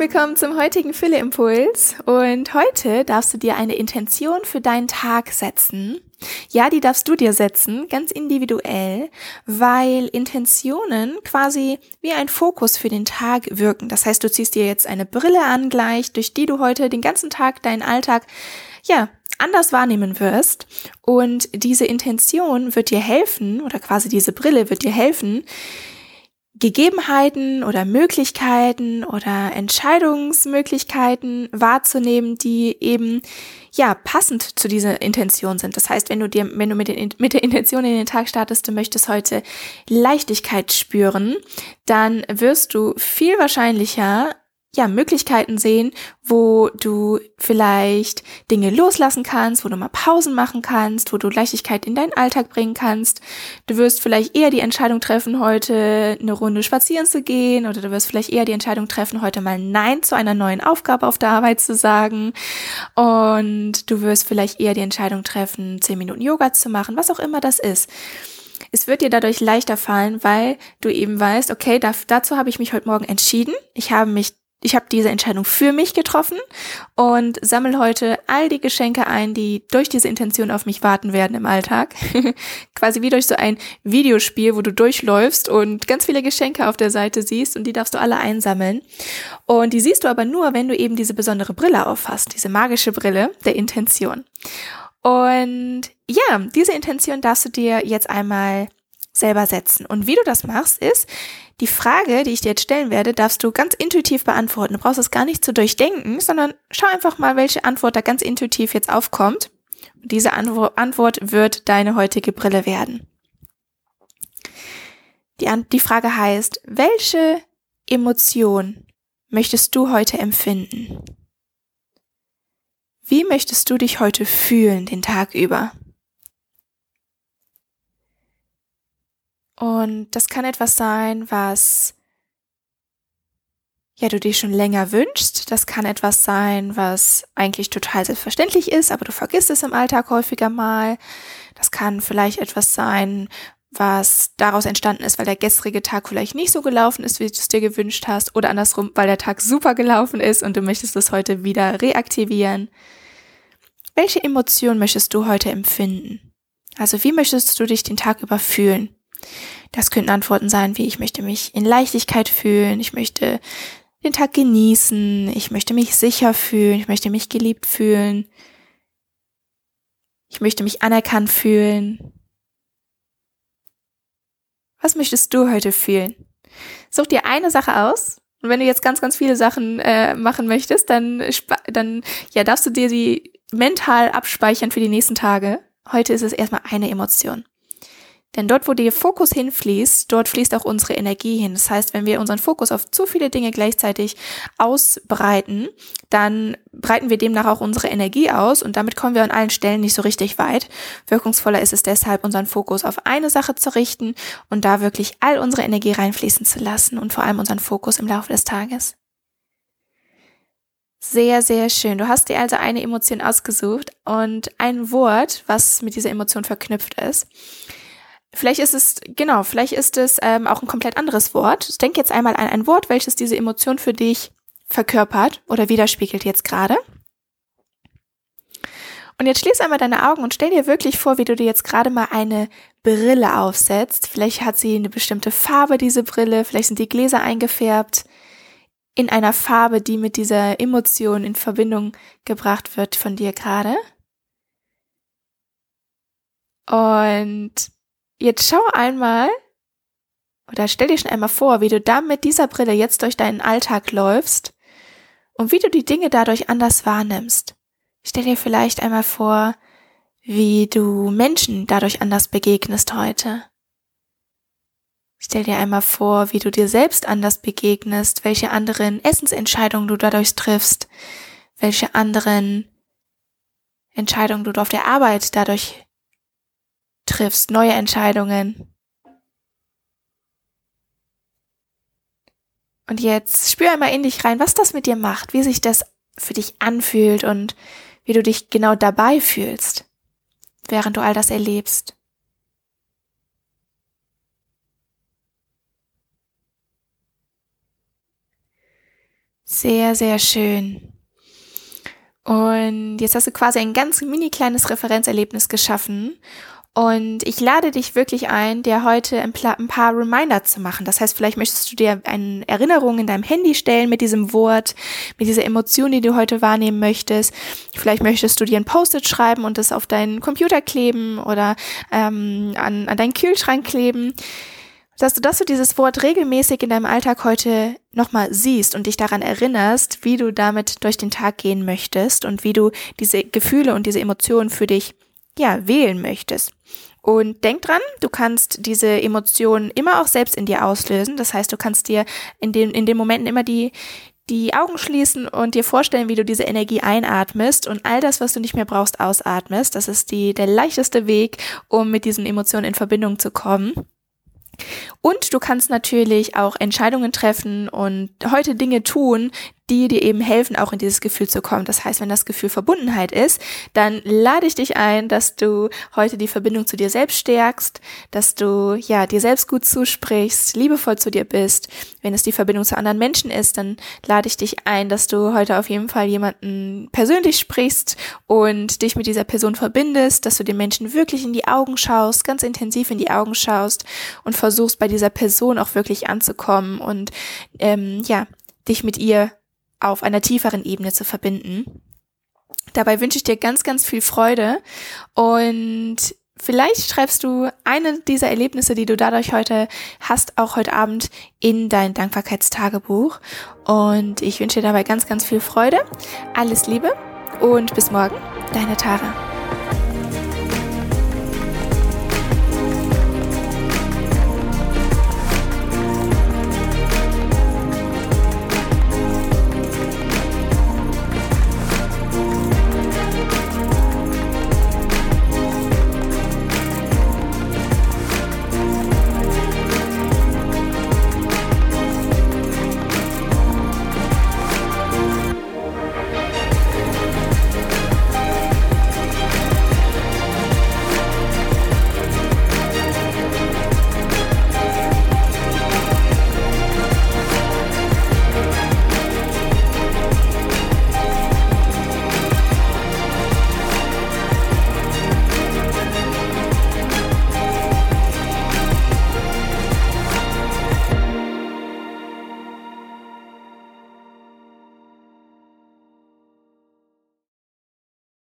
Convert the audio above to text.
willkommen zum heutigen Fülle-Impuls und heute darfst du dir eine Intention für deinen Tag setzen. Ja, die darfst du dir setzen, ganz individuell, weil Intentionen quasi wie ein Fokus für den Tag wirken. Das heißt, du ziehst dir jetzt eine Brille an gleich, durch die du heute den ganzen Tag deinen Alltag, ja, anders wahrnehmen wirst. Und diese Intention wird dir helfen, oder quasi diese Brille wird dir helfen, Gegebenheiten oder Möglichkeiten oder Entscheidungsmöglichkeiten wahrzunehmen, die eben ja passend zu dieser Intention sind. Das heißt, wenn du dir, wenn du mit, den, mit der Intention in den Tag startest, du möchtest heute Leichtigkeit spüren, dann wirst du viel wahrscheinlicher ja, Möglichkeiten sehen, wo du vielleicht Dinge loslassen kannst, wo du mal Pausen machen kannst, wo du Leichtigkeit in deinen Alltag bringen kannst. Du wirst vielleicht eher die Entscheidung treffen, heute eine Runde spazieren zu gehen oder du wirst vielleicht eher die Entscheidung treffen, heute mal Nein zu einer neuen Aufgabe auf der Arbeit zu sagen. Und du wirst vielleicht eher die Entscheidung treffen, zehn Minuten Yoga zu machen, was auch immer das ist. Es wird dir dadurch leichter fallen, weil du eben weißt, okay, da, dazu habe ich mich heute Morgen entschieden. Ich habe mich ich habe diese Entscheidung für mich getroffen und sammle heute all die Geschenke ein, die durch diese Intention auf mich warten werden im Alltag. Quasi wie durch so ein Videospiel, wo du durchläufst und ganz viele Geschenke auf der Seite siehst und die darfst du alle einsammeln. Und die siehst du aber nur, wenn du eben diese besondere Brille auffasst, diese magische Brille der Intention. Und ja, diese Intention darfst du dir jetzt einmal selber setzen. Und wie du das machst, ist, die Frage, die ich dir jetzt stellen werde, darfst du ganz intuitiv beantworten. Du brauchst es gar nicht zu durchdenken, sondern schau einfach mal, welche Antwort da ganz intuitiv jetzt aufkommt. Und diese Antwort wird deine heutige Brille werden. Die, die Frage heißt, welche Emotion möchtest du heute empfinden? Wie möchtest du dich heute fühlen den Tag über? Und das kann etwas sein, was ja du dir schon länger wünschst. Das kann etwas sein, was eigentlich total selbstverständlich ist, aber du vergisst es im Alltag häufiger mal. Das kann vielleicht etwas sein, was daraus entstanden ist, weil der gestrige Tag vielleicht nicht so gelaufen ist, wie du es dir gewünscht hast, oder andersrum, weil der Tag super gelaufen ist und du möchtest es heute wieder reaktivieren. Welche Emotion möchtest du heute empfinden? Also wie möchtest du dich den Tag über fühlen? Das könnten Antworten sein wie ich möchte mich in Leichtigkeit fühlen, ich möchte den Tag genießen, ich möchte mich sicher fühlen, ich möchte mich geliebt fühlen, ich möchte mich anerkannt fühlen. Was möchtest du heute fühlen? Such dir eine Sache aus und wenn du jetzt ganz, ganz viele Sachen äh, machen möchtest, dann, dann ja, darfst du dir die mental abspeichern für die nächsten Tage. Heute ist es erstmal eine Emotion. Denn dort, wo der Fokus hinfließt, dort fließt auch unsere Energie hin. Das heißt, wenn wir unseren Fokus auf zu viele Dinge gleichzeitig ausbreiten, dann breiten wir demnach auch unsere Energie aus und damit kommen wir an allen Stellen nicht so richtig weit. Wirkungsvoller ist es deshalb, unseren Fokus auf eine Sache zu richten und da wirklich all unsere Energie reinfließen zu lassen und vor allem unseren Fokus im Laufe des Tages. Sehr, sehr schön. Du hast dir also eine Emotion ausgesucht und ein Wort, was mit dieser Emotion verknüpft ist. Vielleicht ist es, genau, vielleicht ist es ähm, auch ein komplett anderes Wort. Denk jetzt einmal an ein Wort, welches diese Emotion für dich verkörpert oder widerspiegelt jetzt gerade. Und jetzt schließ einmal deine Augen und stell dir wirklich vor, wie du dir jetzt gerade mal eine Brille aufsetzt. Vielleicht hat sie eine bestimmte Farbe, diese Brille. Vielleicht sind die Gläser eingefärbt in einer Farbe, die mit dieser Emotion in Verbindung gebracht wird von dir gerade. Und Jetzt schau einmal oder stell dir schon einmal vor, wie du da mit dieser Brille jetzt durch deinen Alltag läufst und wie du die Dinge dadurch anders wahrnimmst. Stell dir vielleicht einmal vor, wie du Menschen dadurch anders begegnest heute. Stell dir einmal vor, wie du dir selbst anders begegnest, welche anderen Essensentscheidungen du dadurch triffst, welche anderen Entscheidungen du auf der Arbeit dadurch triffst, neue Entscheidungen. Und jetzt spür einmal in dich rein, was das mit dir macht, wie sich das für dich anfühlt und wie du dich genau dabei fühlst, während du all das erlebst. Sehr, sehr schön. Und jetzt hast du quasi ein ganz mini kleines Referenzerlebnis geschaffen und ich lade dich wirklich ein, dir heute ein paar Reminder zu machen. Das heißt, vielleicht möchtest du dir eine Erinnerung in deinem Handy stellen mit diesem Wort, mit dieser Emotion, die du heute wahrnehmen möchtest. Vielleicht möchtest du dir ein Post-it schreiben und es auf deinen Computer kleben oder ähm, an, an deinen Kühlschrank kleben. Dass du, dass du dieses Wort regelmäßig in deinem Alltag heute nochmal siehst und dich daran erinnerst, wie du damit durch den Tag gehen möchtest und wie du diese Gefühle und diese Emotionen für dich ja, wählen möchtest. Und denk dran, du kannst diese Emotionen immer auch selbst in dir auslösen. Das heißt, du kannst dir in den, in den Momenten immer die, die Augen schließen und dir vorstellen, wie du diese Energie einatmest und all das, was du nicht mehr brauchst, ausatmest. Das ist die, der leichteste Weg, um mit diesen Emotionen in Verbindung zu kommen. Und du kannst natürlich auch Entscheidungen treffen und heute Dinge tun, die dir eben helfen, auch in dieses Gefühl zu kommen. Das heißt, wenn das Gefühl Verbundenheit ist, dann lade ich dich ein, dass du heute die Verbindung zu dir selbst stärkst, dass du ja dir selbst gut zusprichst, liebevoll zu dir bist. Wenn es die Verbindung zu anderen Menschen ist, dann lade ich dich ein, dass du heute auf jeden Fall jemanden persönlich sprichst und dich mit dieser Person verbindest, dass du den Menschen wirklich in die Augen schaust, ganz intensiv in die Augen schaust und versuchst bei dieser Person auch wirklich anzukommen und ähm, ja dich mit ihr auf einer tieferen Ebene zu verbinden. Dabei wünsche ich dir ganz, ganz viel Freude und vielleicht schreibst du eine dieser Erlebnisse, die du dadurch heute hast, auch heute Abend in dein Dankbarkeitstagebuch. Und ich wünsche dir dabei ganz, ganz viel Freude. Alles Liebe und bis morgen, deine Tara.